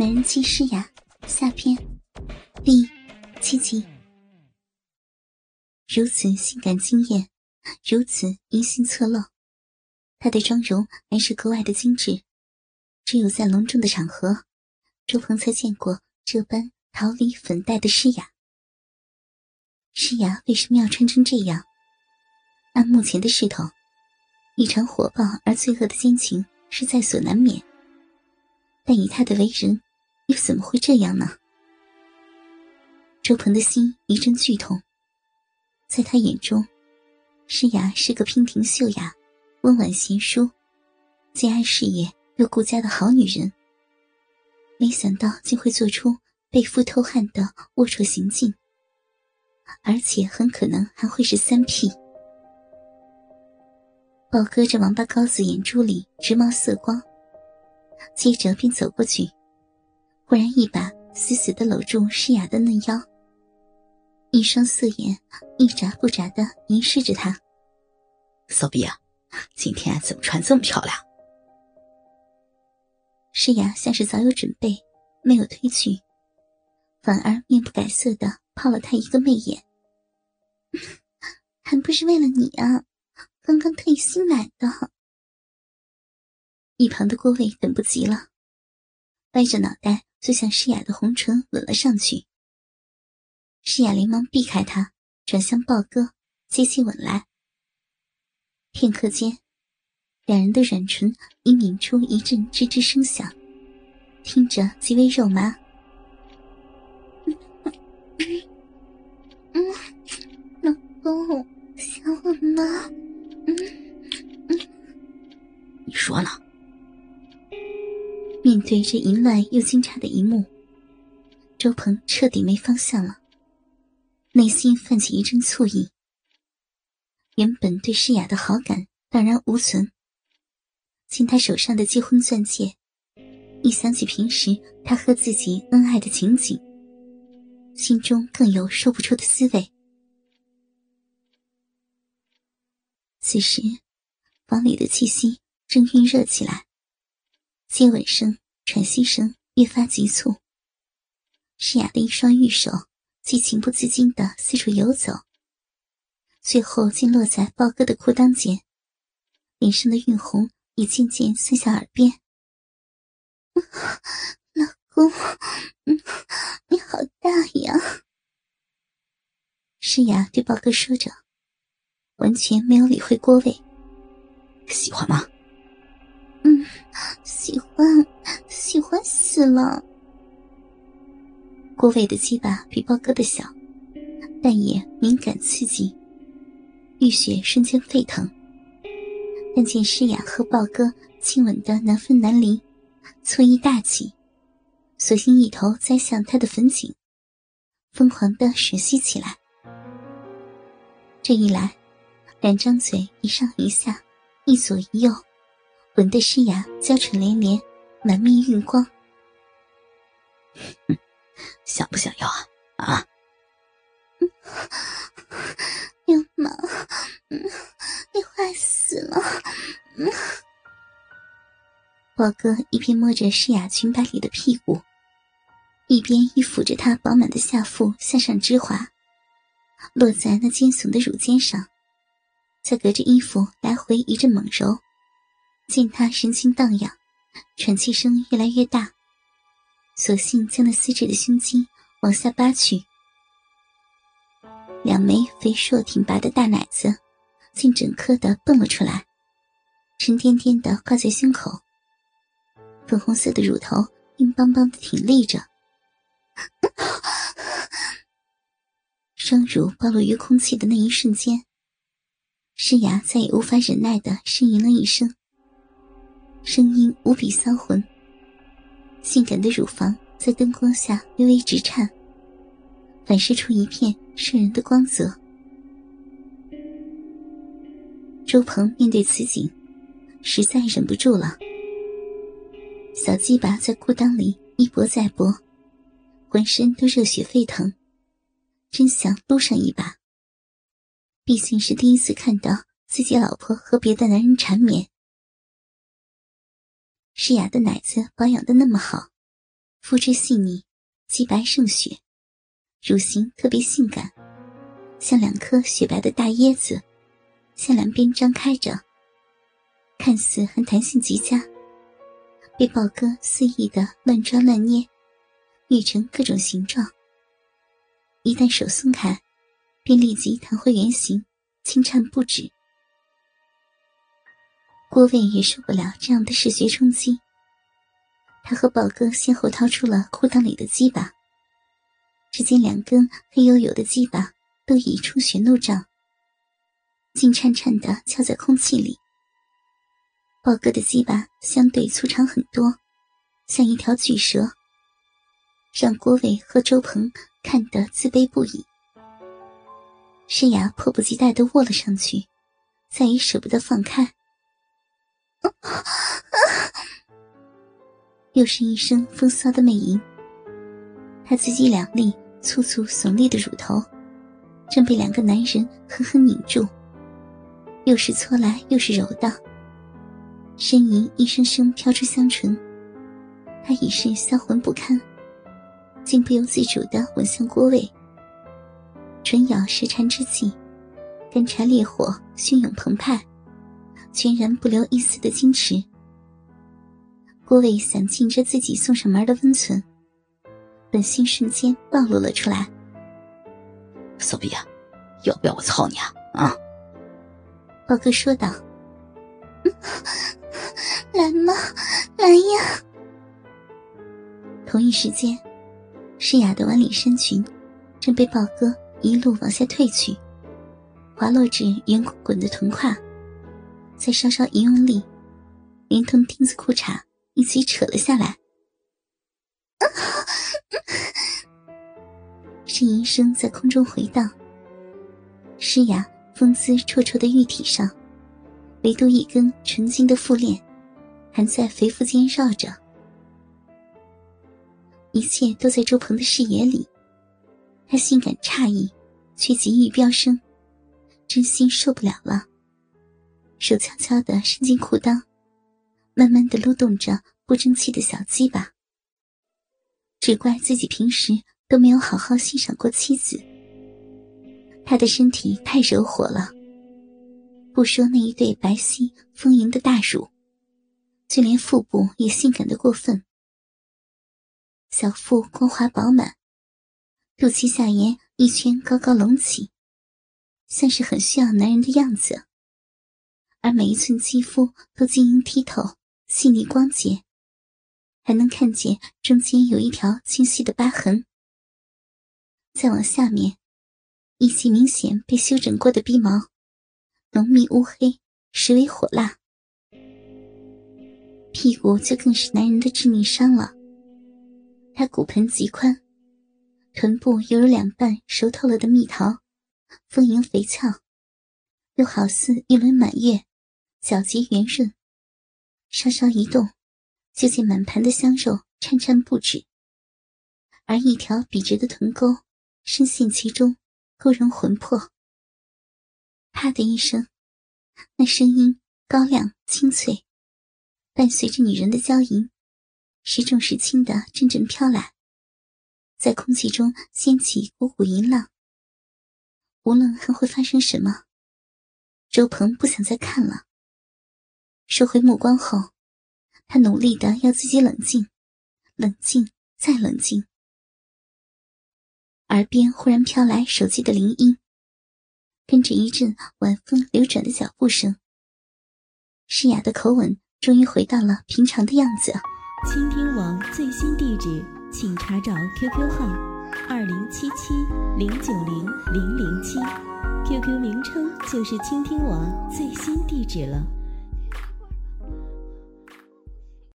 美人计诗雅下篇第七集。如此性感惊艳，如此淫心侧漏，她的妆容还是格外的精致。只有在隆重的场合，周鹏才见过这般桃李粉黛的诗雅。诗雅为什么要穿成这样？按目前的势头，一场火爆而罪恶的奸情是在所难免。但以他的为人，又怎么会这样呢？周鹏的心一阵剧痛。在他眼中，诗雅是个娉婷秀雅、温婉贤淑、既爱事业又顾家的好女人。没想到竟会做出被夫偷汉的龌龊行径，而且很可能还会是三 P。宝哥这王八羔子眼珠里直冒色光。接着便走过去，忽然一把死死的搂住诗雅的嫩腰，一双色眼一眨不眨的凝视着她。骚逼啊，今天怎么穿这么漂亮？诗雅像是早有准备，没有推拒，反而面不改色的抛了他一个媚眼。还不是为了你啊，刚刚特意新买的。一旁的郭卫等不及了，歪着脑袋就向诗雅的红唇吻了上去。诗雅连忙避开他，转向豹哥，接起吻来。片刻间，两人的软唇已抿出一阵吱吱声响，听着极为肉麻。对这淫乱又惊诧的一幕，周鹏彻底没方向了，内心泛起一阵醋意。原本对诗雅的好感荡然无存，见他手上的结婚钻戒，一想起平时他和自己恩爱的情景，心中更有说不出的滋味。此时，房里的气息正晕热起来。接吻声、喘息声越发急促。诗雅的一双玉手既情不自禁的四处游走，最后竟落在豹哥的裤裆间，脸上的晕红已渐渐渗向耳边。老公，嗯，你好大呀！诗雅对豹哥说着，完全没有理会郭伟。喜欢吗？嗯，喜欢，喜死了。郭伟的鸡巴比豹哥的小，但也敏感刺激，浴血瞬间沸腾。但见诗雅和豹哥亲吻的难分难离，醋意大起，索性一头栽向他的粉颈，疯狂的吮吸起来。这一来，两张嘴一上一下，一左一右。吻得诗雅娇喘连连，满面晕光。想不想要啊？啊！流氓，你坏死了！宝哥一边摸着诗雅裙摆里的屁股，一边亦抚着她饱满的下腹向上直滑，落在那尖耸的乳尖上，再隔着衣服来回一阵猛揉。见他神情荡漾，喘气声越来越大，索性将那丝质的胸肌往下扒去，两枚肥硕挺拔的大奶子竟整颗的蹦了出来，沉甸甸的挂在胸口，粉红色的乳头硬邦邦的挺立着，双乳暴露于空气的那一瞬间，诗雅再也无法忍耐的呻吟了一声。声音无比骚魂，性感的乳房在灯光下微微直颤，反射出一片渗人的光泽。周鹏面对此景，实在忍不住了，小鸡巴在裤裆里一搏再搏，浑身都热血沸腾，真想撸上一把。毕竟是第一次看到自己老婆和别的男人缠绵。诗雅的奶子保养的那么好，肤质细腻，肌白胜雪，乳型特别性感，像两颗雪白的大椰子，向两边张开着，看似很弹性极佳。被豹哥肆意的乱抓乱捏，捏成各种形状。一旦手松开，便立即弹回原形，轻颤不止。郭伟也受不了这样的视觉冲击，他和宝哥先后掏出了裤裆里的鸡巴，只见两根黑黝黝的鸡巴都已出血怒胀，竟颤颤的翘在空气里。宝哥的鸡巴相对粗长很多，像一条巨蛇，让郭伟和周鹏看得自卑不已。诗雅迫不及待地握了上去，再也舍不得放开。又是一声风骚的美吟，他自己两粒粗粗耸立的乳头，正被两个男人狠狠拧住，又是搓来又是揉的。呻吟一声声飘出香唇，他已是销魂不堪，竟不由自主的吻向郭伟。唇咬舌缠之际，干柴烈火汹涌澎湃，全然不留一丝的矜持。郭伟想尽着自己送上门的温存，本性瞬间暴露了出来。索比亚，要不要我操你啊？啊！宝哥说道。来吗？来呀！同一时间，诗雅的晚礼衫裙正被豹哥一路往下褪去，滑落至圆滚滚的臀胯，再稍稍一用力，连同钉子裤衩一起扯了下来。呻吟声在空中回荡，诗雅风姿绰绰的玉体上，唯独一根纯金的腹链。还在肥腹间绕着，一切都在周鹏的视野里。他心感诧异，却急于飙升，真心受不了了。手悄悄地伸进裤裆，慢慢地撸动着不争气的小鸡巴。只怪自己平时都没有好好欣赏过妻子。他的身体太惹火了，不说那一对白皙丰盈的大乳。就连腹部也性感的过分，小腹光滑饱满，肚脐下沿一圈高高隆起，像是很需要男人的样子。而每一寸肌肤都晶莹剔透、细腻光洁，还能看见中间有一条清晰的疤痕。再往下面，一些明显被修整过的鼻毛，浓密乌黑，实为火辣。屁股就更是男人的致命伤了。他骨盆极宽，臀部犹如两瓣熟透了的蜜桃，丰盈肥翘，又好似一轮满月，皎洁圆润。稍稍一动，就见满盘的香肉颤颤不止，而一条笔直的臀沟深陷其中，勾人魂魄。啪的一声，那声音高亮清脆。伴随着女人的娇吟，时重时轻的阵阵飘来，在空气中掀起股股银浪。无论还会发生什么，周鹏不想再看了。收回目光后，他努力的要自己冷静，冷静再冷静。耳边忽然飘来手机的铃音，跟着一阵晚风流转的脚步声，诗雅的口吻。终于回到了平常的样子。倾听网最新地址，请查找 QQ 号二零七七零九零零零七，QQ 名称就是倾听网最新地址了。